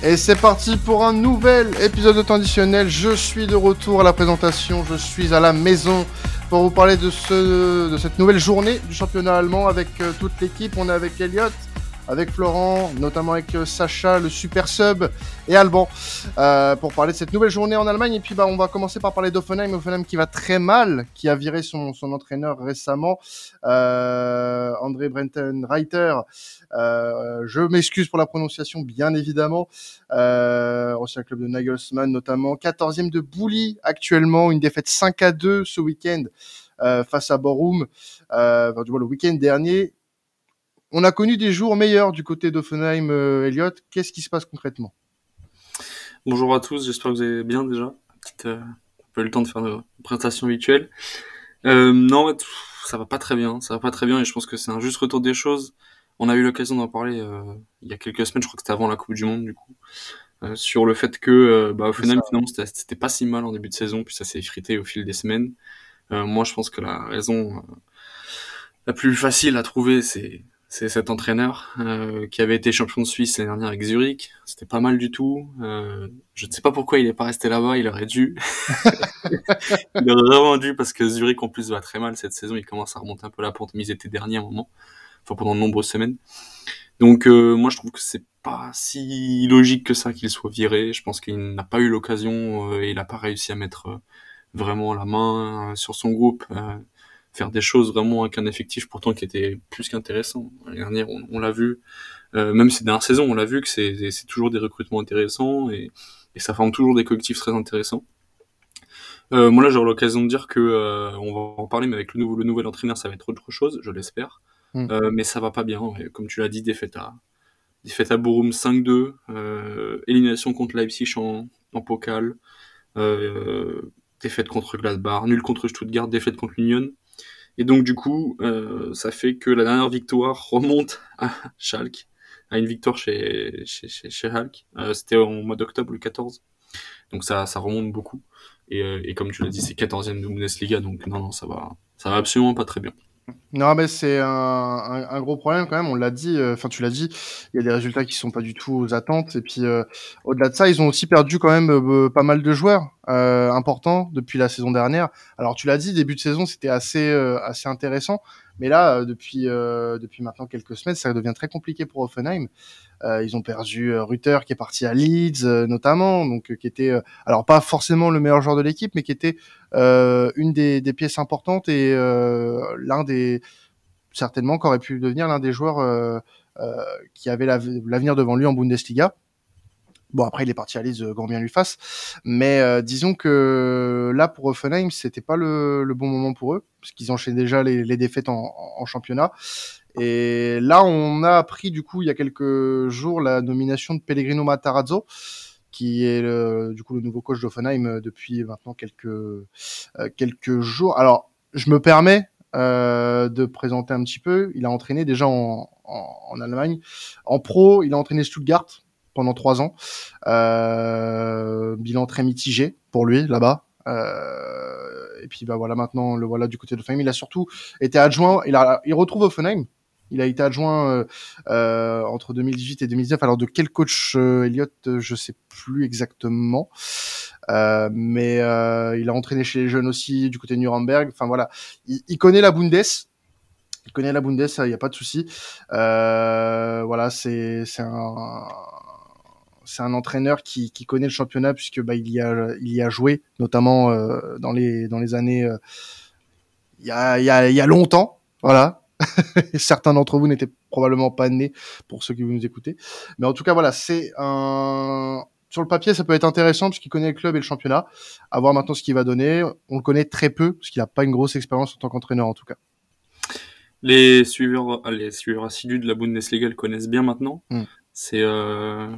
Et c'est parti pour un nouvel épisode de traditionnel. Je suis de retour à la présentation, je suis à la maison pour vous parler de, ce, de cette nouvelle journée du championnat allemand avec euh, toute l'équipe. On est avec Elliot, avec Florent, notamment avec euh, Sacha, le super sub, et Alban, euh, pour parler de cette nouvelle journée en Allemagne. Et puis, bah, on va commencer par parler d'Offenheim. Offenheim qui va très mal, qui a viré son, son entraîneur récemment, euh, André Brenton Reiter. Euh, je m'excuse pour la prononciation, bien évidemment. Euh, ancien club de Nagelsmann, notamment. 14e de Bouli actuellement, une défaite 5 à 2 ce week-end. Euh, face à Borum, euh, enfin, du moins, le week-end dernier, on a connu des jours meilleurs du côté d'Offenheim, euh, Elliot. Qu'est-ce qui se passe concrètement? Bonjour à tous, j'espère que vous allez bien déjà. Petite, euh, un peu eu le temps de faire nos présentations habituelles. Euh, non, ça va pas très bien, ça va pas très bien et je pense que c'est un juste retour des choses. On a eu l'occasion d'en parler euh, il y a quelques semaines, je crois que c'était avant la Coupe du Monde du coup, euh, sur le fait que bah, Offenheim finalement c'était pas si mal en début de saison, puis ça s'est effrité au fil des semaines. Euh, moi je pense que la raison la plus facile à trouver c'est c'est cet entraîneur euh, qui avait été champion de Suisse l'année dernière avec Zurich. C'était pas mal du tout. Euh, je ne sais pas pourquoi il est pas resté là-bas. Il aurait dû. il aurait vraiment dû parce que Zurich en plus va très mal cette saison. Il commence à remonter un peu la pente, mais ils étaient derniers à un moment, enfin pendant de nombreuses semaines. Donc euh, moi je trouve que c'est pas si logique que ça qu'il soit viré. Je pense qu'il n'a pas eu l'occasion euh, et il n'a pas réussi à mettre euh, vraiment la main euh, sur son groupe. Faire des choses vraiment avec un effectif pourtant qui était plus qu'intéressant. L'année dernière, on, on l'a vu, euh, même ces dernières saisons, on l'a vu que c'est c'est toujours des recrutements intéressants et, et ça forme toujours des collectifs très intéressants. Euh, moi là, j'aurai l'occasion de dire que euh, on va en parler, mais avec le, nouveau, le nouvel entraîneur, ça va être autre chose, je l'espère. Mm. Euh, mais ça va pas bien. Et comme tu l'as dit, défaite à défaite à Borum 5-2, euh, élimination contre Leipzig en, en pokal, défaite contre Gladbach, nul contre Stuttgart, défaite contre l'Union. Et donc du coup, euh, ça fait que la dernière victoire remonte à Schalke, à une victoire chez chez chez, chez Schalke. Euh, C'était en mois d'octobre le 14. Donc ça ça remonte beaucoup. Et, euh, et comme tu l'as dit, c'est 14e de Bundesliga, donc non non ça va ça va absolument pas très bien. Non, mais c'est un, un, gros problème quand même. On l'a dit. euh, Enfin, tu l'as dit. Il y a des résultats qui sont pas du tout aux attentes. Et puis, euh, au-delà de ça, ils ont aussi perdu quand même euh, pas mal de joueurs euh, importants depuis la saison dernière. Alors, tu l'as dit, début de saison, c'était assez euh, assez intéressant. Mais là, euh, depuis euh, depuis maintenant quelques semaines, ça devient très compliqué pour Offenheim. Euh, ils ont perdu Ruther qui est parti à Leeds notamment, donc qui était alors pas forcément le meilleur joueur de l'équipe, mais qui était une des, pièces importantes et l'un des certainement qu'aurait pu devenir l'un des joueurs qui avait la- l'avenir devant lui en Bundesliga. Bon après il est parti à Leeds, euh, grand bien lui fasse, mais euh, disons que là pour Offenheim c'était pas le, le bon moment pour eux parce qu'ils enchaînaient déjà les, les défaites en, en championnat. Et là on a appris du coup il y a quelques jours la nomination de Pellegrino Matarazzo qui est le, du coup le nouveau coach d'Offenheim euh, depuis maintenant quelques euh, quelques jours. Alors je me permets euh, de présenter un petit peu. Il a entraîné déjà en, en, en Allemagne. En pro, il a entraîné Stuttgart pendant trois ans. Euh, bilan très mitigé pour lui là-bas. Euh, et puis bah voilà maintenant le voilà du côté de Offenheim. Il a surtout été adjoint. Il a il retrouve Offenheim. Il a été adjoint euh, euh, entre 2018 et 2019. Alors de quel coach euh, Elliott, euh, je sais plus exactement. Mais il a entraîné chez les jeunes aussi du côté de Nuremberg. Enfin voilà, il, il connaît la Bundes. Il connaît la Bundes, il n'y a pas de souci. Voilà, c'est c'est un c'est un entraîneur qui, qui connaît le championnat puisque bah, il y a il y a joué notamment euh, dans les dans les années euh, il y a il y a il y a longtemps. Voilà. Certains d'entre vous n'étaient probablement pas nés pour ceux qui vous nous écoutez. Mais en tout cas, voilà, c'est un sur le papier, ça peut être intéressant parce qu'il connaît le club et le championnat. À voir maintenant ce qu'il va donner. On le connaît très peu parce qu'il n'a pas une grosse expérience en tant qu'entraîneur en tout cas. Les suiveurs, les suiveurs assidus de la Bundesliga le connaissent bien maintenant. Mm. C'est euh,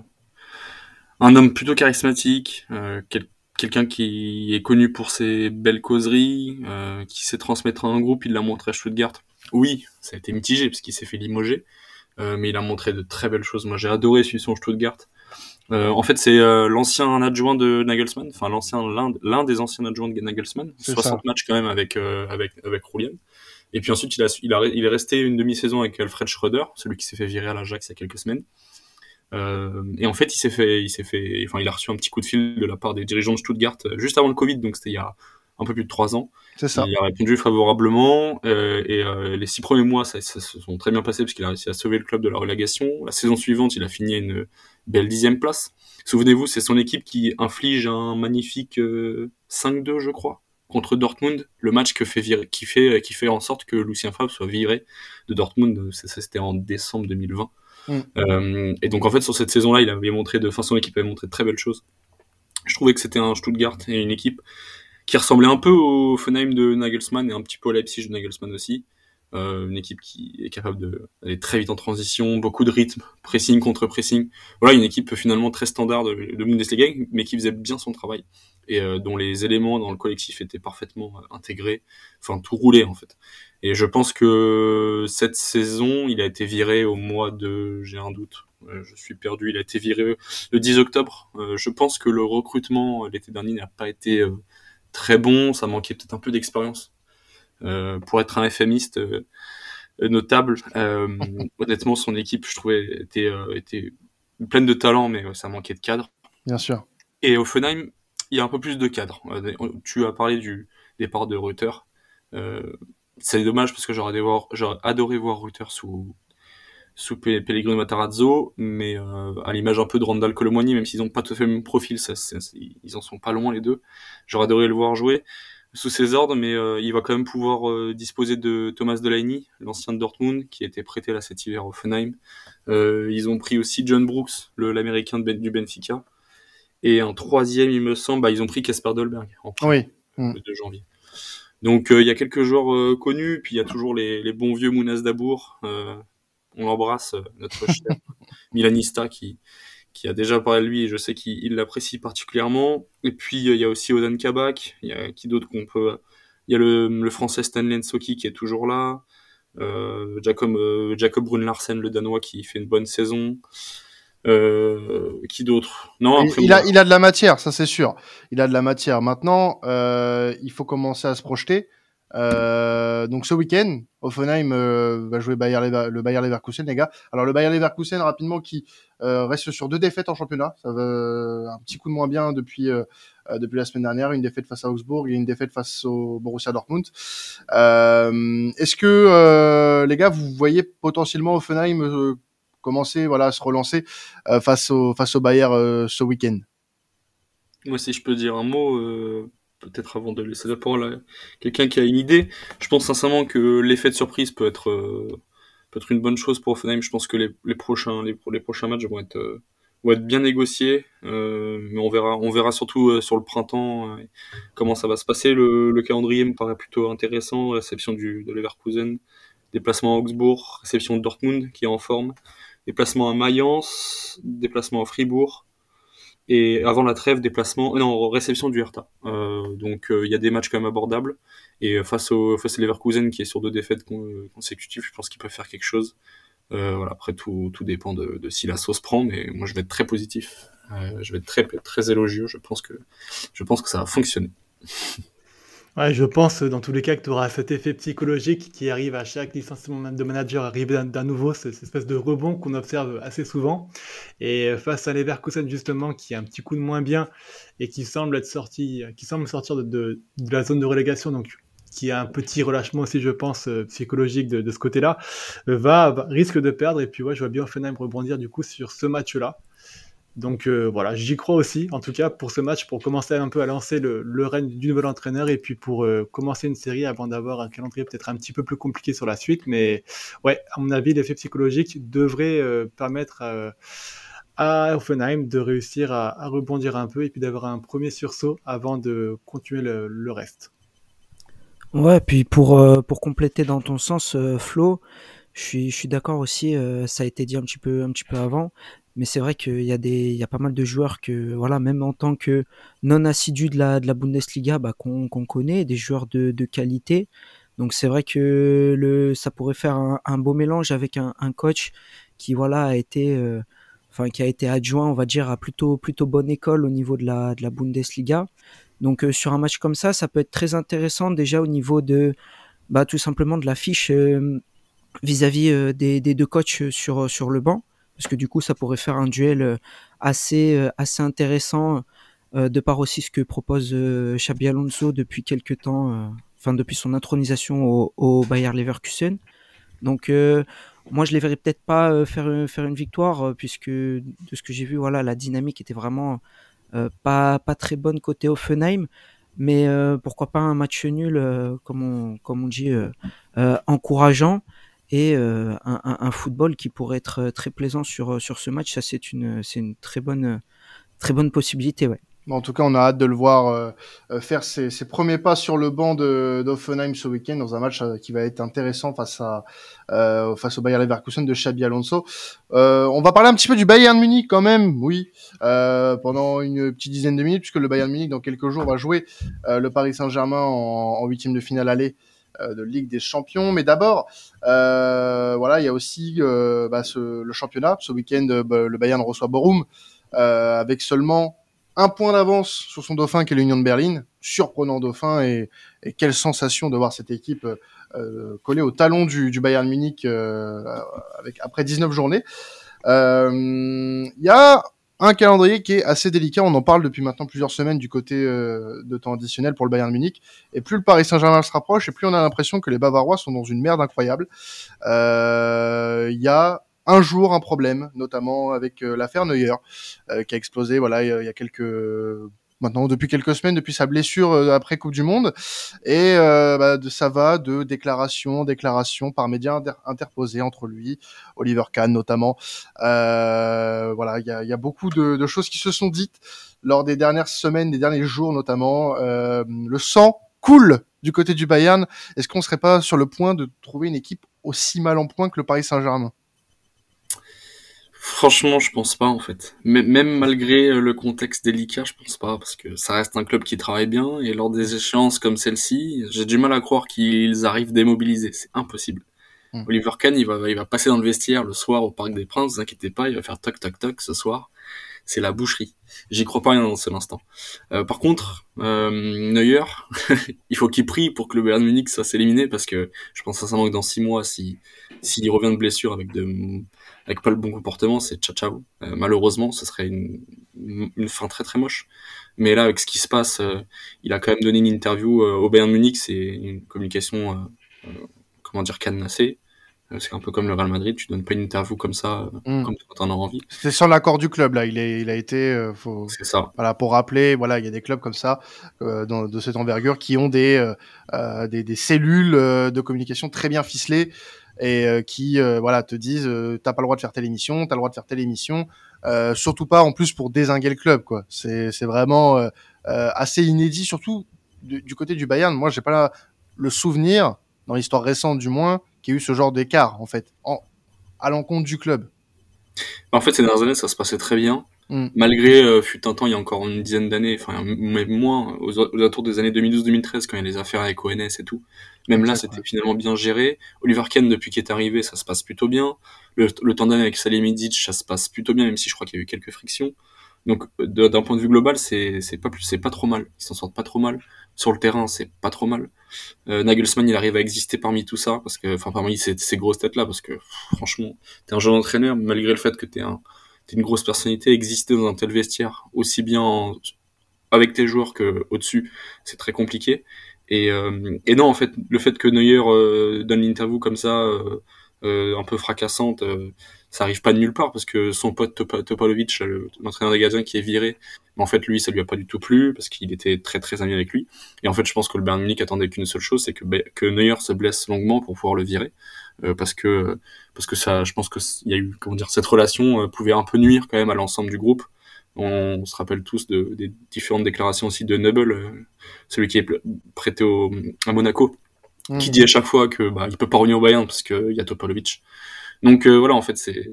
un homme plutôt charismatique, euh, quel- quelqu'un qui est connu pour ses belles causeries, euh, qui sait transmettre à un groupe. Il l'a montré à Stuttgart. Oui, ça a été mitigé parce qu'il s'est fait limoger, euh, mais il a montré de très belles choses. Moi, j'ai adoré suivre son Stuttgart. En fait, c'est l'ancien adjoint de Nagelsmann, enfin l'ancien l'un l'un des anciens adjoints de Nagelsmann. C'est 60 matchs quand même avec avec avec Roulian. Et puis ensuite, il, a, il, a, il est resté une demi-saison avec Alfred Schröder, celui qui s'est fait virer à l'Ajax il y a quelques semaines. Euh, et en fait, il s'est fait, il s'est fait, enfin, il a reçu un petit coup de fil de la part des dirigeants de Stuttgart euh, juste avant le Covid, donc c'était il y a un peu plus de trois ans. C'est ça. Il a répondu favorablement euh, et euh, les six premiers mois, ça, ça, se sont très bien passés parce qu'il a réussi à sauver le club de la relégation. La saison suivante, il a fini à une belle dixième place. Souvenez-vous, c'est son équipe qui inflige un magnifique 5-2, je crois, contre Dortmund, le match que fait virer, qui fait qui fait en sorte que Lucien Favre soit viré de Dortmund. Ça, c'était en décembre 2020. Mm. Euh, et donc en fait sur cette saison-là, il avait montré de, enfin son équipe avait montré de très belles choses. Je trouvais que c'était un Stuttgart et une équipe qui ressemblait un peu au Fenheim de Nagelsmann et un petit peu au Leipzig de Nagelsmann aussi. Euh, une équipe qui est capable d'aller très vite en transition, beaucoup de rythme, pressing contre pressing. Voilà, une équipe finalement très standard de, de Bundesliga, mais qui faisait bien son travail et euh, dont les éléments dans le collectif étaient parfaitement euh, intégrés, enfin tout roulé en fait. Et je pense que cette saison, il a été viré au mois de, j'ai un doute, euh, je suis perdu, il a été viré le 10 octobre. je pense que le recrutement l'été dernier n'a pas été très bon, ça manquait peut-être un peu d'expérience. pour être un FMiste notable, honnêtement, son équipe, je trouvais, était, était pleine de talent, mais ça manquait de cadre. Bien sûr. Et Offenheim, il y a un peu plus de cadre. Euh, tu as parlé du départ de Reuter. Euh, c'est dommage parce que j'aurais adoré voir Reuter sous sous Pellegrino Matarazzo, mais euh, à l'image un peu de Randall Colomwani, même s'ils n'ont pas tout à fait le même profil, ça, ils en sont pas loin les deux. J'aurais adoré le voir jouer sous ses ordres, mais il va quand même pouvoir disposer de Thomas Delaney, l'ancien de Dortmund, qui été prêté là cet hiver au Fenheim. ils ont pris aussi John Brooks, l'américain ben, du Benfica. Et en troisième, il me semble, bah, ils ont pris Casper Dolberg en oui. le 2 janvier. Donc euh, il y a quelques joueurs euh, connus, puis il y a toujours les, les bons vieux Mounas Dabour. Euh, on l'embrasse, notre cher Milanista qui, qui a déjà parlé de lui et je sais qu'il l'apprécie particulièrement. Et puis il y a aussi Odan Kabak, il y a qui d'autre qu'on peut... Il y a le, le français Stanley Nsoki qui est toujours là. Jacob, Jacob Brun Larsen, le Danois, qui fait une bonne saison. Euh, qui d'autre? Non, il, a, il a de la matière, ça c'est sûr. Il a de la matière. Maintenant, euh, il faut commencer à se projeter. Euh, donc ce week-end, Offenheim euh, va jouer Bayer le Bayer Leverkusen, les gars. Alors le Bayer Leverkusen rapidement qui euh, reste sur deux défaites en championnat. Ça va un petit coup de moins bien depuis depuis la semaine dernière. Une défaite face à Augsbourg et une défaite face au Borussia Dortmund. Est-ce que les gars, vous voyez potentiellement Offenheim commencer voilà à se relancer euh, face au face au Bayern euh, ce week-end. Moi, si je peux dire un mot, euh, peut-être avant de laisser la parole à quelqu'un qui a une idée, je pense sincèrement que l'effet de surprise peut être peut être une bonne chose pour Offenheim. Je pense que les, les prochains les, prochains matchs vont être vont être bien négociés, mais on verra on verra surtout sur le printemps comment ça va se passer. Le, le, calendrier me paraît plutôt intéressant. Réception du de Leverkusen, déplacement à Augsbourg, réception de Dortmund qui est en forme déplacement à Mayence, déplacement à Fribourg, et avant la trêve, déplacement, euh, non, réception du Hertha. Euh, donc euh, il y a des matchs quand même abordables. Et face au face à Leverkusen qui est sur deux défaites consécutives, je pense qu'il peut faire quelque chose. voilà, après tout, tout dépend de, de, si la sauce prend, mais moi je vais être très positif. je vais être très très élogieux. Je pense que je pense que ça va fonctionner. Je pense dans tous les cas que tu auras cet effet psychologique qui arrive à chaque licenciement de manager, arriver d'un nouveau, cette espèce de rebond qu'on observe assez souvent. Et face à Leverkusen justement, qui a un petit coup de moins bien et qui semble être qui semble sortir de, la zone de relégation, donc qui a un petit relâchement aussi, je pense, euh, psychologique de, ce côté-là, va, risque de perdre. Et puis je vois bien Offenheim rebondir du coup sur ce match-là. Donc euh, voilà, j'y crois aussi, en tout cas pour ce match, pour commencer un peu à lancer le, le règne du nouvel entraîneur et puis pour euh, commencer une série avant d'avoir un calendrier peut-être un petit peu plus compliqué sur la suite. Mais ouais, à mon avis, l'effet psychologique devrait euh, permettre à Offenheim de réussir à, rebondir un peu et puis d'avoir un premier sursaut avant de continuer le, le reste. Ouais, puis pour, pour compléter dans ton sens, Flo, je suis, je suis d'accord aussi, ça a été dit un petit peu, un petit peu avant mais c'est vrai qu'il y a des il y a pas mal de joueurs que voilà même en tant que non assidus de la de la Bundesliga bah, qu'on qu'on connaît des joueurs de, de qualité. Donc c'est vrai que le ça pourrait faire un, beau mélange avec un, coach qui voilà a été euh, enfin qui a été adjoint on va dire à plutôt plutôt bonne école au niveau de la de la Bundesliga. Donc euh, sur un match comme ça ça peut être très intéressant déjà au niveau de bah tout simplement de la fiche euh, vis-à-vis -vis, des, des deux coachs sur sur le banc parce que du coup, ça pourrait faire un duel assez, assez intéressant, de par aussi ce que propose Xabi Alonso depuis quelques temps, enfin depuis son intronisation au, au Bayer Leverkusen. Donc moi, je les verrais peut-être pas faire faire une victoire puisque de ce que j'ai vu, voilà, la dynamique était vraiment pas pas très bonne côté Offenheim mais euh, pourquoi pas un match nul, euh, comme, on, comme on dit, euh, encourageant et un, un, football qui pourrait être très plaisant sur, sur ce match. Ça, c'est une, une très bonne, très bonne possibilité. Ouais. En tout cas, on a hâte de le voir euh, euh, faire ses, premiers pas sur le banc d'Offenheim ce week-end dans un match euh, qui va être intéressant face à euh, face au Bayer Leverkusen de Xabi Alonso. on va parler un petit peu du Bayern Munich quand même, oui, pendant une petite dizaine de minutes puisque le Bayern Munich dans quelques jours va jouer le Paris Saint-Germain en huitième de finale aller de Ligue des Champions. Mais d'abord, voilà, il y a aussi bah, ce, le championnat. Ce week-end, bah, le Bayern reçoit Borum avec seulement un point d'avance sur son dauphin qui est l'Union de Berlin. Surprenant dauphin et, quelle sensation de voir cette équipe euh, collée au talon du, Bayern Munich euh, avec après 19 journées. Euh, il y a un calendrier qui est assez délicat. On en parle depuis maintenant plusieurs semaines du côté de temps additionnel pour le Bayern Munich. Et plus le Paris Saint-Germain se rapproche, et plus on a l'impression que les Bavarois sont dans une merde incroyable. Il y a un jour un problème, notamment avec euh, l'affaire Neuer, euh, qui a explosé voilà il y, a quelques maintenant depuis quelques semaines depuis sa blessure euh, après Coupe du Monde. Et bah, de, ça va de déclaration déclaration par médias interposés entre lui Oliver Kahn notamment. Voilà il y a, y a, beaucoup de, de, choses qui se sont dites lors des dernières semaines des derniers jours notamment. Le sang coule du côté du Bayern. Est-ce qu'on serait pas sur le point de trouver une équipe aussi mal en point que le Paris Saint-Germain? Franchement, je pense pas en fait. même malgré euh, le contexte délicat, je pense pas parce que ça reste un club qui travaille bien et lors des échéances comme celle-ci, j'ai du mal à croire qu'ils arrivent démobilisés. C'est impossible. Hmm. Oliver Kahn, il va, il va passer dans le vestiaire le soir au Parc des Princes. Vous inquiétez pas, il va faire toc toc toc ce soir. C'est la boucherie. J'y crois pas rien dans seul instant. Euh, par contre, euh, Neuer, il faut qu'il prie pour que le Bayern Munich soit éliminé parce que je pense sincèrement que dans six mois, si s'il revient de blessure avec de avec pas le bon comportement, c'est ciao ciao. Euh, malheureusement, ce serait une, une, fin très très moche. Mais là, avec ce qui se passe, euh, il a quand même donné une interview euh, au Bayern Munich, c'est une communication, comment dire, cadenassée. C'est un peu comme le Real Madrid, tu donnes pas une interview comme ça, mm. comme quand t'en as envie. C'est sans l'accord du club là, il, est, il a été. faut... C'est ça. Voilà pour rappeler, voilà, il y a des clubs comme ça, dans, de cette envergure, qui ont des, des, des cellules de communication très bien ficelées et euh, qui euh, voilà te disent euh, t'as pas le droit de faire telle émission, t'as le droit de faire telle émission, surtout pas en plus pour désinguer le club quoi. C'est c'est vraiment assez inédit, surtout du, côté du Bayern. Moi j'ai pas le souvenir dans l'histoire récente du moins qu'il y ait eu ce genre d'écart en fait en, à l'encontre du club. En fait ces dernières années ça se passait très bien. Mm. Malgré, euh, fut un temps, il y a encore une dizaine d'années, enfin même moins, aux, alentours des années 2012-2013, quand il y a les affaires avec ONS et tout. Même là, c'était finalement bien géré. Oliver Kahn, depuis qu'il est arrivé, ça se passe plutôt bien. Le, le tandem avec Salimidzic, ça se passe plutôt bien, même si je crois qu'il y a eu quelques frictions. Donc, d'un point de vue global, c'est pas plus, c'est pas trop mal. Ils s'en sortent pas trop mal. Sur le terrain, c'est pas trop mal. Euh, Nagelsmann, il arrive à exister parmi tout ça, parce que, enfin, parmi ces, ces grosses têtes là, parce que franchement, t'es un jeune entraîneur, malgré le fait que t'es un une grosse personnalité, exister dans un tel vestiaire, aussi bien avec tes joueurs que au-dessus, c'est très compliqué. Et, euh, et, non, en fait, le fait que Neuer euh, donne l'interview comme ça, euh, un peu fracassante, ça arrive pas de nulle part parce que son pote Topalovic, l'entraîneur des Gaziens qui est viré, mais en fait lui ça lui a pas du tout plu parce qu'il était très très ami avec lui. Et en fait je pense que le Bayern Munich attendait qu'une seule chose, c'est que, que Neuer se blesse longuement pour pouvoir le virer. Euh, parce que parce que ça, je pense que il y a eu comment dire cette relation euh, pouvait un peu nuire quand même à l'ensemble du groupe. On, se rappelle tous de, des différentes déclarations aussi de Noble, euh, celui qui est prêté au, à Monaco, qui mmh. dit à chaque fois que bah, il peut pas revenir au Bayern parce qu'il y a Topolovic. Donc voilà, en fait, c'est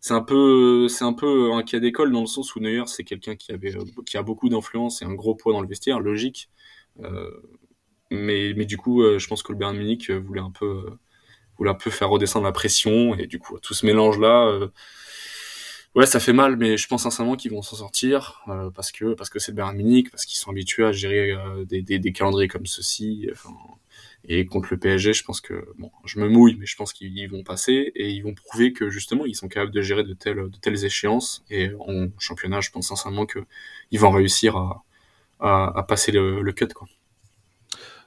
c'est un peu c'est un peu un cas d'école dans le sens où Neuer c'est quelqu'un qui avait qui a beaucoup d'influence et un gros poids dans le vestiaire, logique. Euh, mais mais du coup, je pense que le Bayern Munich voulait un peu voulait un peu faire redescendre la pression et du coup tout ce mélange là euh, Ouais, ça fait mal, mais je pense sincèrement qu'ils vont s'en sortir euh, parce que parce que c'est le Bayern Munich, parce qu'ils sont habitués à gérer euh, des, des, calendriers comme ceci. Enfin, et contre le PSG, je pense que bon, je me mouille, mais je pense qu'ils vont passer et ils vont prouver que justement ils sont capables de gérer de telles de telles échéances. Et en championnat, je pense sincèrement que ils vont réussir à à, passer le cut quoi.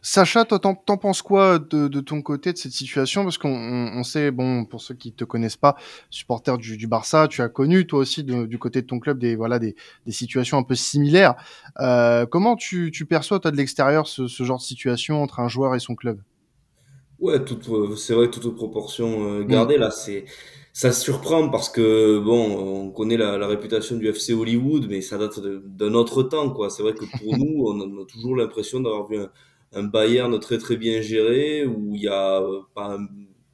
Sacha, toi, t'en, penses quoi de, de, ton côté de cette situation? Parce qu'on on, sait, bon, pour ceux qui te connaissent pas, supporter du, du Barça, tu as connu toi aussi de, du côté de ton club des voilà des, des situations un peu similaires. Euh, comment tu, tu perçois toi de l'extérieur ce, ce, genre de situation entre un joueur et son club? Ouais, tout, c'est vrai, toute proportion euh, gardée. Mm. Là, c'est ça surprend parce que bon, on connaît la, la réputation du FC Hollywood, mais ça date d'un autre temps, quoi. C'est vrai que pour nous, on a toujours l'impression d'avoir vu un, un Bayern très très bien géré où il y a euh, pas un,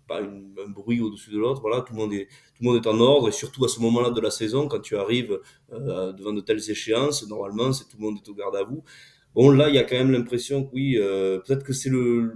pas un bruit au-dessus de l'autre. Voilà, tout le monde est tout le monde est en ordre et surtout à ce moment-là de la saison quand tu arrives euh, devant de telles échéances, normalement c'est tout le monde est au garde à vous. Bon là, il y a quand même l'impression que oui, euh, peut-être que c'est le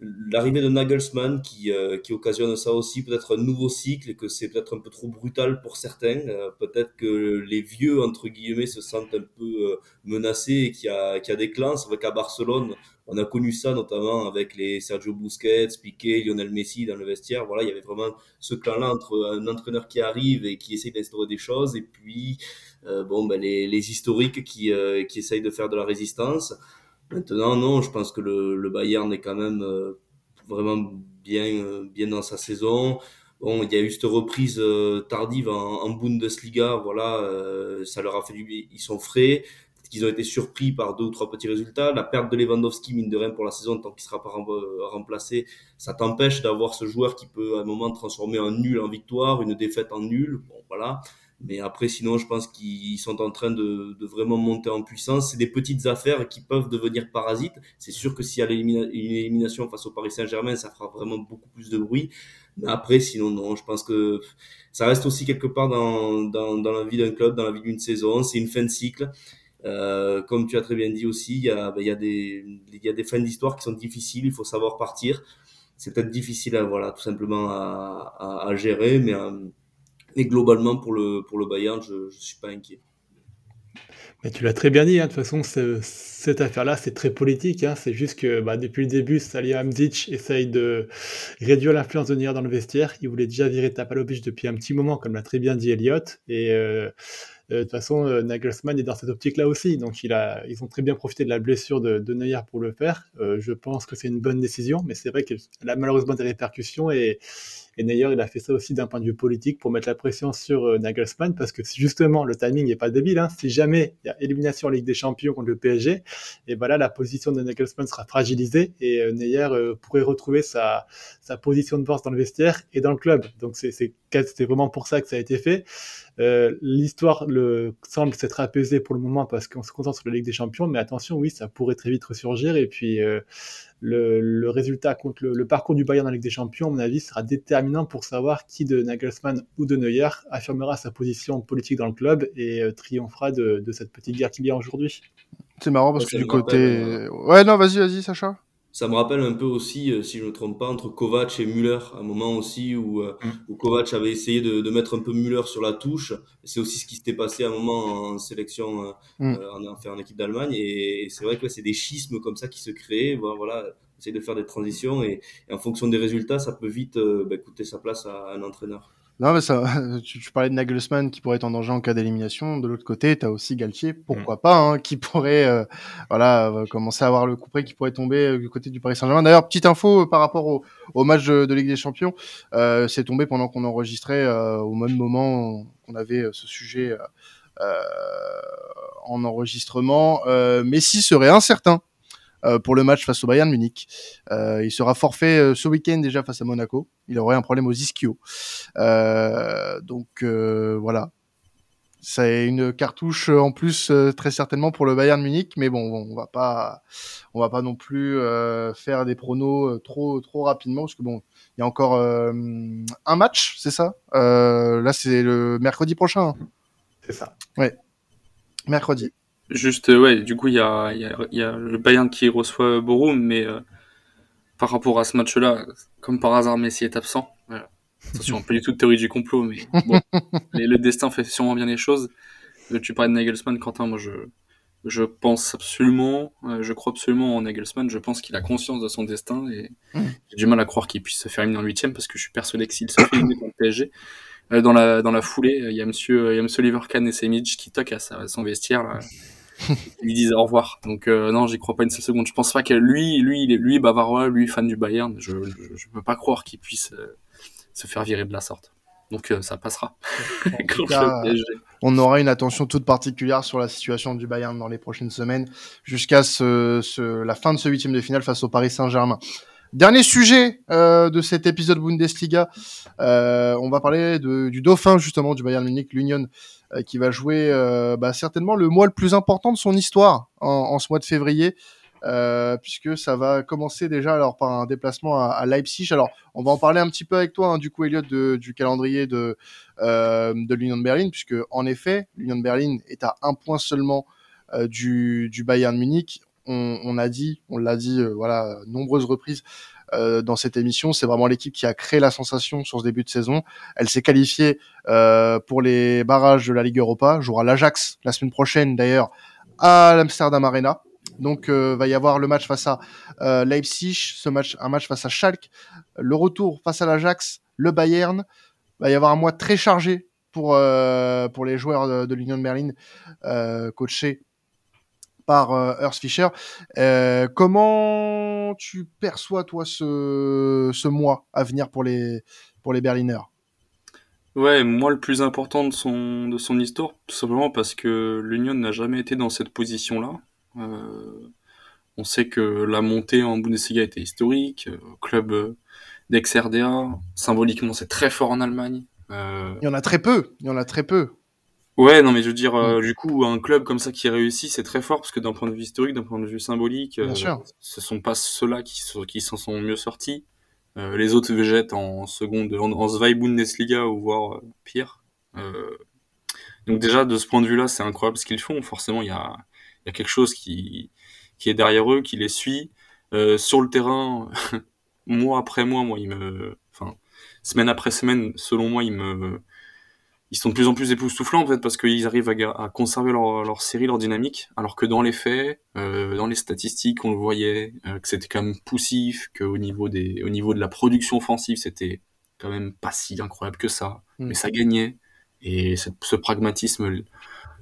l'arrivée de Nagelsmann qui, euh, qui occasionne ça aussi, peut-être un nouveau cycle que c'est peut-être un peu trop brutal pour certains. Euh, peut-être que les vieux, entre guillemets, se sentent un peu euh, menacés et qu'il y a, qu'il y a des clans. C'est vrai qu'à Barcelone, on a connu ça notamment avec les Sergio Busquets, Piqué, Lionel Messi dans le vestiaire. Voilà, il y avait vraiment ce clan-là entre un entraîneur qui arrive et qui essaye d'instaurer des choses et puis bon, ben, les, les historiques qui, qui essayent de faire de la résistance. Maintenant, non, je pense que le, le Bayern est quand même euh, vraiment bien, euh, bien dans sa saison. Bon, il y a eu cette reprise euh, tardive en, en, Bundesliga, voilà, ça leur a fait du ils sont frais, qu'ils ont été surpris par deux ou trois petits résultats. La perte de Lewandowski, mine de rien, pour la saison, tant qu'il sera pas remplacé, ça t'empêche d'avoir ce joueur qui peut à un moment transformer un nul en victoire, une défaite en nul. Bon, voilà. Mais après, sinon, je pense qu'ils sont en train de, de, vraiment monter en puissance. C'est des petites affaires qui peuvent devenir parasites. C'est sûr que s'il y a une élimination face au Paris Saint-Germain, ça fera vraiment beaucoup plus de bruit. Mais après, sinon, non. Je pense que ça reste aussi quelque part dans, dans, dans la vie d'un club, dans la vie d'une saison. C'est une fin de cycle. Euh, comme tu as très bien dit aussi, il y a, ben, il y a, des, il y a des fins d'histoire qui sont difficiles. Il faut savoir partir. C'est peut-être difficile, à, voilà, tout simplement à, à, à gérer, mais... Euh, mais globalement, pour le, pour le Bayern, je ne suis pas inquiet. Mais tu l'as très bien dit, hein. de toute façon, cette affaire-là, c'est très politique. Hein. C'est juste que bah, depuis le début, Salihamidzic essaye de réduire l'influence de Neuer dans le vestiaire. Il voulait déjà virer Tapalovic depuis un petit moment, comme l'a très bien dit Elliott. Et euh, de toute façon, euh, Nagelsmann est dans cette optique-là aussi. Donc, il a, ils ont très bien profité de la blessure de, de Neuer pour le faire. je pense que c'est une bonne décision, mais c'est vrai qu'elle a malheureusement des répercussions et et d'ailleurs, il a fait ça aussi d'un point de vue politique pour mettre la pression sur euh, Nagelsmann parce que justement, le timing n'est pas débile. Hein. Si jamais il y a élimination en Ligue des Champions contre le PSG, et voilà, la position de Nagelsmann sera fragilisée et euh, Neuer euh, pourrait retrouver sa, sa position de force dans le vestiaire et dans le club. Donc c'est vraiment pour ça que ça a été fait. Euh, L'histoire semble s'être apaisée pour le moment parce qu'on se concentre sur la Ligue des Champions, mais attention, oui, ça pourrait très vite ressurgir. Et puis euh, le, le, résultat contre le, le, parcours du Bayern dans la Ligue des Champions, à mon avis, sera déterminant pour savoir qui de Nagelsmann ou de Neuer affirmera sa position politique dans le club et euh, triomphera de, de, cette petite guerre qu'il y a aujourd'hui. C'est marrant parce que du côté. Ouais, non, vas-y, vas-y, Sacha ça me rappelle un peu aussi, euh, si je ne me trompe pas, entre Kovac et Müller, un moment aussi où, euh, mm. où Kovac avait essayé de, de, mettre un peu Müller sur la touche. C'est aussi ce qui s'était passé à un moment en sélection, euh, mm. en, en, en équipe d'Allemagne. Et, c'est vrai que c'est des schismes comme ça qui se créent. Voilà, essayer de faire des transitions et, et, en fonction des résultats, ça peut vite bah, coûter sa place à un entraîneur. Non, mais ça, tu, tu, parlais de Nagelsmann qui pourrait être en danger en cas d'élimination. De l'autre côté, tu as aussi Galtier, pourquoi mm. pas, hein, qui pourrait euh, voilà, euh, commencer à avoir le coup près qui pourrait tomber euh, du côté du Paris Saint-Germain. D'ailleurs, petite info par rapport au, au match de, de, Ligue des Champions, c'est tombé pendant qu'on enregistrait au même moment qu'on avait ce sujet en enregistrement. Messi serait incertain pour le match face au Bayern Munich. Euh, il sera forfait euh, ce week-end déjà face à Monaco. Il aurait un problème aux ischio. donc voilà, c'est une cartouche en plus très certainement pour le Bayern Munich, mais bon, on va pas, on va pas non plus faire des pronos trop trop rapidement parce que bon, il y a encore un match, c'est ça? Là, c'est le mercredi prochain. C'est ça. Ouais, mercredi. Juste, euh, ouais, du coup, il y a, y, a, y a, le Bayern qui reçoit Borum, mais euh, par rapport à ce match-là, comme par hasard, Messi est absent. Voilà. Attention, pas du tout de théorie du complot, mais bon, le destin fait sûrement bien les choses. Euh, tu parlais de Nagelsmann, Quentin, moi je, je pense absolument, euh, je crois absolument en Nagelsmann, je pense qu'il a conscience de son destin et mmh. j'ai du mal à croire qu'il puisse se faire éliminer en huitième parce que je suis persuadé que s'il se fait éliminer dans le PSG, dans la, dans la foulée, il y a monsieur, il y a monsieur Oliver Kahn et Semic qui toquent à, son vestiaire, là. Ils disent au revoir. Donc, non, j'y crois pas une seule seconde. Je pense pas que lui, lui, il est, lui, bavarois, lui, fan du Bayern, je, je, je peux pas croire qu'il puisse se faire virer de la sorte. Donc euh, ça passera. on aura une attention toute particulière sur la situation du Bayern dans les prochaines semaines, jusqu'à ce, la fin de ce huitième de finale face au Paris Saint-Germain. Dernier sujet euh, de cet épisode Bundesliga, euh, on va parler du dauphin justement du Bayern Munich, l'Union, qui va jouer bah, certainement le mois le plus important de son histoire en ce mois de février. Euh, puisque ça va commencer déjà alors par un déplacement à, Leipzig. Alors, on va en parler un petit peu avec toi, hein, du coup, Elliot, du calendrier de, euh, l'Union de Berlin, puisque en effet, l'Union de Berlin est à un point seulement euh, du, du Bayern Munich. On, a dit, on l'a dit, voilà, nombreuses reprises. dans cette émission, c'est vraiment l'équipe qui a créé la sensation sur ce début de saison. Elle s'est qualifiée pour les barrages de la Ligue Europa, jouera l'Ajax la semaine prochaine d'ailleurs à l'Amsterdam Arena. Donc, euh, va y avoir le match face à euh, Leipzig, ce match, un match face à Schalke, le retour face à l'Ajax, le Bayern. Va y avoir un mois très chargé pour euh, pour les joueurs de, l'Union de Berlin, euh, coachés par euh, Fischer. Euh, comment tu perçois toi ce ce mois à venir pour les pour les Berliners? Ouais, moi le plus important de son de son histoire, tout simplement parce que l'Union n'a jamais été dans cette position-là. Euh, on sait que la montée en Bundesliga était historique, club d'ex-RDA, symboliquement c'est très fort en Allemagne. Il y en a très peu, il y en a très peu. Ouais, non, mais je veux dire, mm. du coup, un club comme ça qui réussit, c'est très fort parce que d'un point de vue historique, d'un point de vue symbolique, Bien sûr. ce sont pas ceux-là qui, qui s'en sont mieux sortis. les autres végètent en seconde, en, en Zwei Bundesliga ou voire pire. donc déjà, de ce point de vue-là, c'est incroyable ce qu'ils font. Forcément, il y a, il y a quelque chose qui, qui est derrière eux, qui les suit. Euh, sur le terrain, mois après mois, moi, ils me, enfin, semaine après semaine, selon moi, ils me, ils sont de plus en plus époustouflants en fait parce qu'ils arrivent à, à conserver leur, leur, série, leur dynamique, alors que dans les faits, euh, dans les statistiques, on le voyait euh, que c'était quand même poussif, qu'au niveau des, au niveau de la production offensive, c'était quand même pas si incroyable que ça, mm. mais ça gagnait et ce pragmatisme le,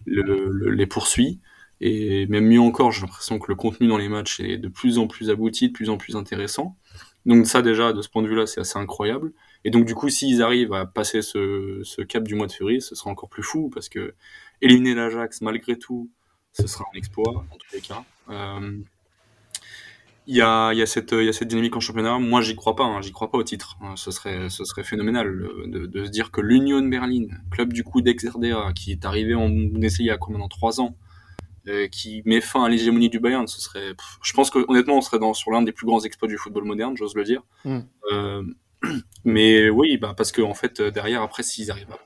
le, les poursuit. Et même mieux encore, j'ai l'impression que le contenu dans les matchs est de plus en plus abouti, de plus en plus intéressant. Donc ça déjà, de ce point de vue-là, c'est assez incroyable. Et donc du coup, s'ils arrivent à passer ce, ce, cap du mois de février, ce sera encore plus fou, parce que éliminer l'Ajax, malgré tout, ce sera un exploit, en tous les cas. Euh, il y, a, y, a cette, y a cette dynamique en championnat. Moi, j'y crois pas. Hein, j'y crois pas au titre. Hein, ce serait, ce serait phénoménal de, de se dire que l'Union Berlin, club du coup d'ex-RDA, qui est arrivé en Bundesliga il y a combien dans trois ans, euh, qui met fin à l'hégémonie du Bayern, ce serait, je pense que honnêtement, on serait dans sur l'un des plus grands exploits du football moderne, j'ose le dire. Mm. Euh, mais oui, bah parce que fait derrière, après, s'ils arrivent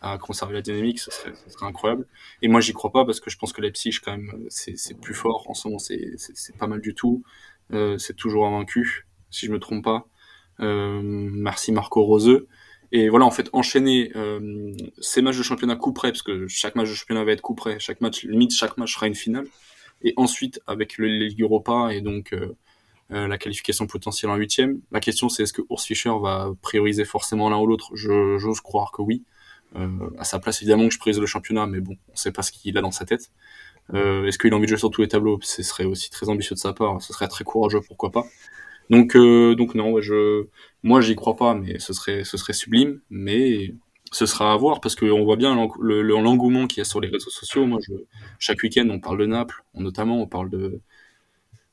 à, conserver la dynamique, ce serait, incroyable. Et moi, j'y crois pas parce que je pense que Leipzig, quand même, c'est plus fort en ce moment, c'est pas mal du tout. Euh, c'est toujours invaincu, si je me trompe pas. Euh, merci Marco Roseux. Et voilà, en fait, enchaîner euh, ces matchs de championnat coup près, parce que chaque match de championnat va être coup près, chaque match, limite, chaque match sera une finale. Et ensuite, avec le Ligue Europa et donc euh, la qualification potentielle en huitième, la question c'est est-ce que Urs Fischer va prioriser forcément l'un ou l'autre? J'ose croire que oui. Euh, à sa place, évidemment que je priorise le championnat, mais bon, on sait pas ce qu'il a dans sa tête. Euh, est-ce qu'il a envie de jouer sur tous les tableaux? Ce serait aussi très ambitieux de sa part, ce serait très courageux, pourquoi pas? Donc, euh, donc non, je, moi j'y crois pas, mais ce serait, ce serait sublime, mais ce sera à voir parce qu'on voit bien l'engouement qu'il y a sur les réseaux sociaux. Moi, chaque week-end, on parle de Naples, notamment, on parle de,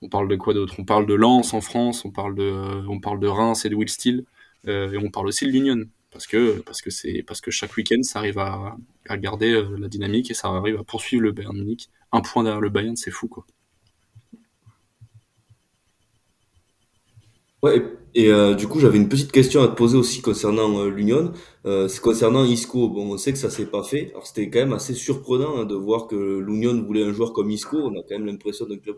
on parle de quoi d'autre? On parle de Lens en France, on parle de, Reims et de Will Steele, euh, et on parle aussi de l'Union parce que, chaque week-end, ça arrive à, garder euh, la dynamique et ça arrive à poursuivre le Bayern Munich. Un point derrière le Bayern, c'est fou, quoi. Ouais, et euh, du coup, j'avais une petite question à te poser aussi concernant l'Union. C'est concernant Isco. Bon, on sait que ça s'est pas fait. Alors, c'était quand même assez surprenant hein, de voir que l'Union voulait un joueur comme Isco. On a quand même l'impression d'un club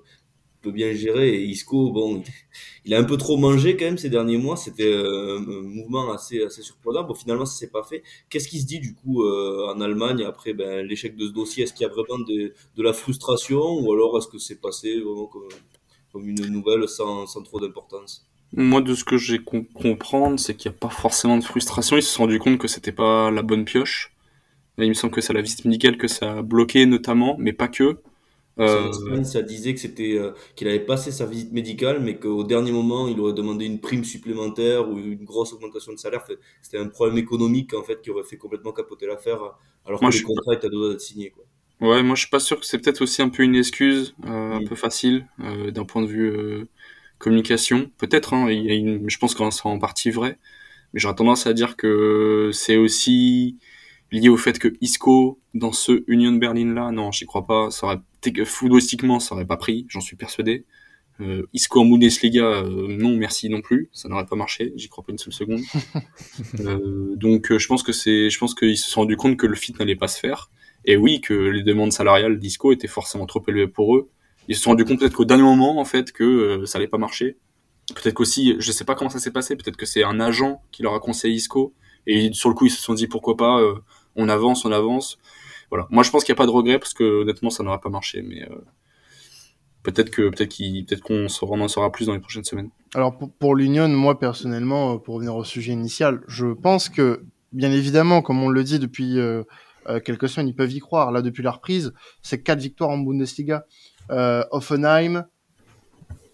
peut bien gérer. Et Isco, bon, il a un peu trop mangé quand même ces derniers mois. C'était euh, un mouvement assez, assez surprenant. Bon, finalement, ça s'est pas fait. Qu'est-ce qui se dit du coup euh, en Allemagne après ben, l'échec de ce dossier? Est-ce qu'il y a vraiment de, la frustration? Ou alors est-ce que c'est passé vraiment comme, une nouvelle sans, trop d'importance? Moi, de ce que j'ai compris, comprendre, c'est qu'il n'y a pas forcément de frustration. Ils se sont rendus compte que c'était pas la bonne pioche. il me semble que c'est la visite médicale que ça a bloqué notamment, mais pas que. Euh... Ça disait que c'était euh, qu'il avait passé sa visite médicale, mais qu'au dernier moment, il aurait demandé une prime supplémentaire ou une grosse augmentation de salaire. C'était un problème économique en fait qui aurait fait complètement capoter l'affaire, alors que le contrat était à deux d'être signé. Quoi. Ouais, moi je suis pas sûr que c'est peut-être aussi un peu une excuse, euh, un peu facile d'un point de vue communication. Peut-être, hein, il y a une, je pense que c'est en partie vrai, mais j'aurais tendance à dire que c'est aussi lié au fait que Isco dans ce Union Berlin là, non, j'y crois pas. Ça aurait footballistiquement, ça aurait pas pris, j'en suis persuadé. Euh, Isco en Bundesliga, euh, non, merci non plus, ça n'aurait pas marché, j'y crois pas une seule seconde. euh, donc, je pense que c'est, je pense qu'ils se sont rendu compte que le fit n'allait pas se faire. Et oui, que les demandes salariales d'Isco étaient forcément trop élevées pour eux. Ils se sont rendu compte peut-être qu'au dernier moment, en fait, que euh, ça allait pas marcher. Peut-être qu'aussi, je sais pas comment ça s'est passé, peut-être que c'est un agent qui leur a conseillé Isco. Et sur le coup, ils se sont dit pourquoi pas, euh, on avance, on avance. Voilà. Moi, je pense qu'il n'y a pas de regret parce que honnêtement, ça n'aurait pas marché. Mais euh, peut-être que peut-être qu'il peut-être qu'on en saura plus dans les prochaines semaines. Alors pour, l'Union, moi personnellement, pour revenir au sujet initial, je pense que bien évidemment, comme on le dit depuis euh, euh, quelques semaines, ils peuvent y croire. Là, depuis la reprise, c'est quatre victoires en Bundesliga. Euh, Offenheim,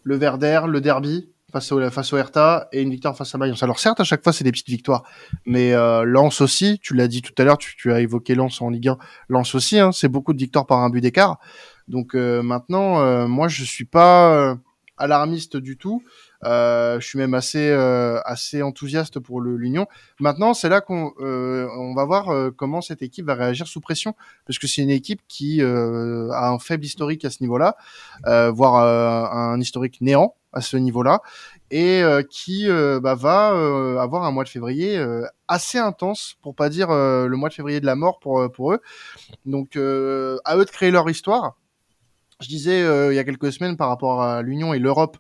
le Werder, le Derby face au, face au Hertha et une victoire face à Mayence. Alors certes, à chaque fois, c'est des petites victoires, mais euh, Lens aussi, tu l'as dit tout à l'heure, tu, as évoqué Lens en Ligue 1, Lens aussi, hein, c'est beaucoup de victoires par un but d'écart. Donc euh, maintenant, euh, moi, je suis pas euh, alarmiste du tout. Euh, je suis même assez euh, enthousiaste pour l'Union. Maintenant, c'est là qu'on euh, va voir comment cette équipe va réagir sous pression, parce que c'est une équipe qui a un faible historique à ce niveau-là, voire un historique néant à ce niveau-là, et qui bah, va avoir un mois de février assez intense, pour pas dire le mois de février de la mort pour eux. Donc à eux de créer leur histoire. Je disais il y a quelques semaines par rapport à l'Union et l'Europe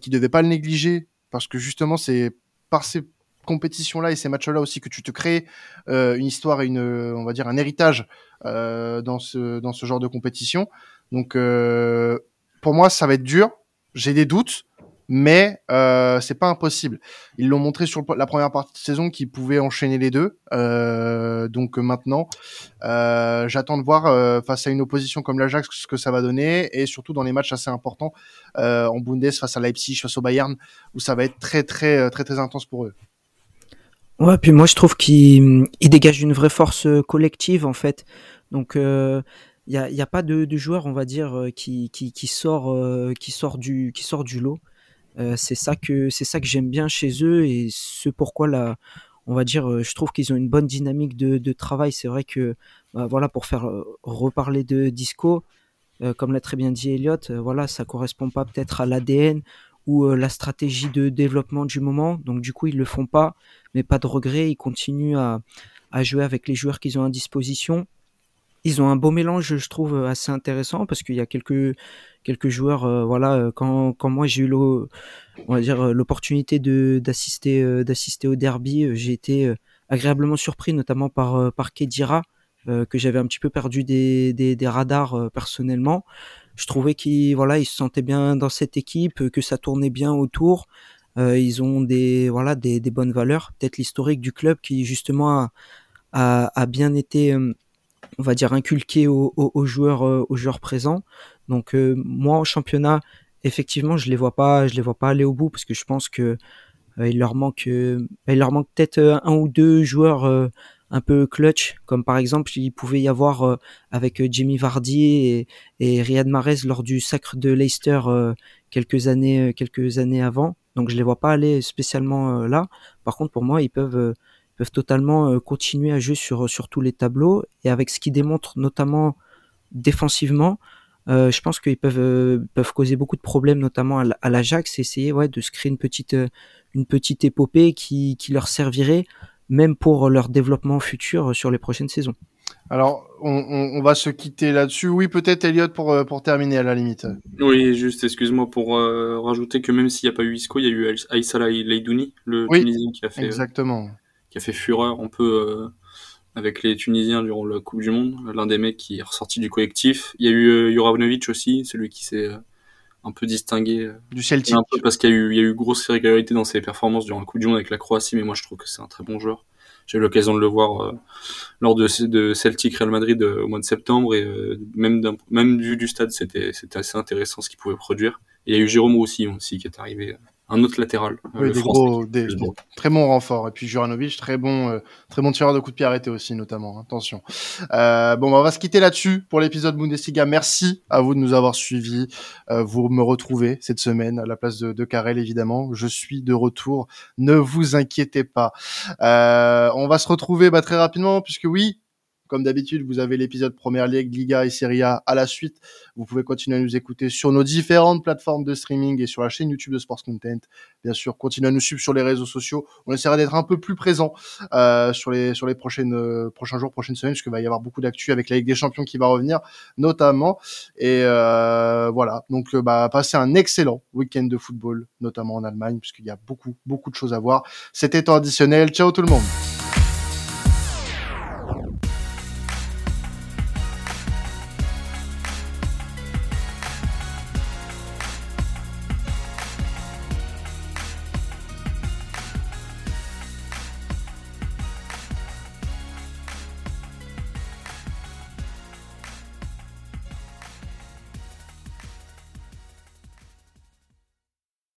qui devait pas le négliger parce que justement c'est par ces compétitions-là et ces matchs-là aussi que tu te crées euh, une histoire et une, on va dire, un héritage euh, dans ce dans ce genre de compétition. Donc euh, pour moi, ça va être dur. J'ai des doutes, mais euh, c'est pas impossible. Ils l'ont montré sur la première partie de saison qu'ils pouvaient enchaîner les deux. Euh, donc maintenant, euh, j'attends de voir face à une opposition comme l'Ajax ce que ça va donner, et surtout dans les matchs assez importants en Bundes face à Leipzig, face au Bayern, où ça va être très très très très intense pour eux. Ouais, puis moi je trouve qu'il dégage une vraie force collective en fait. Donc il y a, y a, pas de, joueur, on va dire, qui, sort, qui sort du lot. Euh, c'est ça que j'aime bien chez eux et ce pourquoi là, on va dire, je trouve qu'ils ont une bonne dynamique de, travail. C'est vrai que bah, voilà pour faire reparler de Disco, euh, comme l'a très bien dit Elliot, euh, voilà ça correspond pas peut-être à l'ADN ou la stratégie de développement du moment. Donc du coup ils le font pas, mais pas de regret. Ils continuent à jouer avec les joueurs qu'ils ont à disposition ils ont un beau mélange, je trouve, assez intéressant parce qu'il y a quelques quelques joueurs, euh, voilà, quand, quand moi j'ai eu on va dire l'opportunité de d'assister euh, d'assister au derby, j'ai été agréablement surpris, notamment par par Kedira euh, que j'avais un petit peu perdu des des, des radars personnellement. Je trouvais qu'il voilà, il se sentait bien dans cette équipe, que ça tournait bien autour. ils ont des voilà des, des bonnes valeurs, peut-être l'historique du club qui justement a, a bien été on va dire inculqué aux, aux, aux joueurs euh, aux joueurs présents. Donc euh, moi en championnat, effectivement, je les vois pas, je les vois pas aller au bout parce que je pense que euh, il leur manque, il leur manque peut-être un ou deux joueurs un peu clutch, comme par exemple il pouvait y avoir avec Jimmy Vardy et, et Riyad Mahrez lors du sacre de Leicester quelques années quelques années avant. Donc je les vois pas aller spécialement là. Par contre pour moi ils peuvent peuvent totalement euh, continuer à jouer sur, sur tous les tableaux et avec ce qu'ils démontrent notamment défensivement, euh, je pense qu'ils peuvent euh, peuvent causer beaucoup de problèmes, notamment à l'Ajax, et essayer ouais de se créer une petite euh, une petite épopée qui, qui leur servirait même pour leur développement futur sur les prochaines saisons. Alors, on, on, on, va se quitter là-dessus. Oui, peut-être Elliot pour, pour terminer à la limite. Oui, juste, excuse-moi pour euh, rajouter que même s'il n'y a pas eu Isco, il y a eu Aïssa Leidouni, le oui, Tunisien qui a fait exactement. Qui a fait fureur un peu avec les Tunisiens durant la Coupe du Monde. L'un des mecs qui est ressorti du collectif. Il y a eu Juravnovic aussi, celui qui s'est un peu distingué du Celtic. Un peu parce qu'il y a eu il y a eu grosse régularité dans ses performances durant la Coupe du Monde avec la Croatie, mais moi je trouve que c'est un très bon joueur. J'ai eu l'occasion de le voir euh, lors de, de Celtic Real Madrid euh, au mois de septembre et euh, même même vu du stade, c'était c'était assez intéressant ce qu'il pouvait produire. Et il y a eu Jérôme aussi aussi qui est arrivé un autre latéral. Oui, des gros, des, des, très bons renforts. Et puis Juranovic, très bon, euh, très bon tireur de coups de pied arrêtés aussi, notamment. Attention. Euh, bon, bah, on va se quitter là-dessus pour l'épisode Bundesliga. Merci à vous de nous avoir suivis. Euh, vous me retrouvez cette semaine à la place de, de Karel, évidemment. Je suis de retour. Ne vous inquiétez pas. Euh, on va se retrouver bah, très rapidement, puisque oui, comme d'habitude, vous avez l'épisode Première Ligue, Liga et Serie A à la suite. Vous pouvez continuer à nous écouter sur nos différentes plateformes de streaming et sur la chaîne YouTube de Sports Content. Bien sûr, continuez à nous suivre sur les réseaux sociaux. On essaiera d'être un peu plus présent euh, sur les sur les prochaines euh, prochains jours, prochaines semaines, puisqu'il va y avoir beaucoup d'actu avec la Ligue des Champions qui va revenir, notamment. Et euh, voilà. Donc, euh, bah, passez un excellent week-end de football, notamment en Allemagne, puisqu'il y a beaucoup beaucoup de choses à voir. C'était temps additionnel. Ciao tout le monde.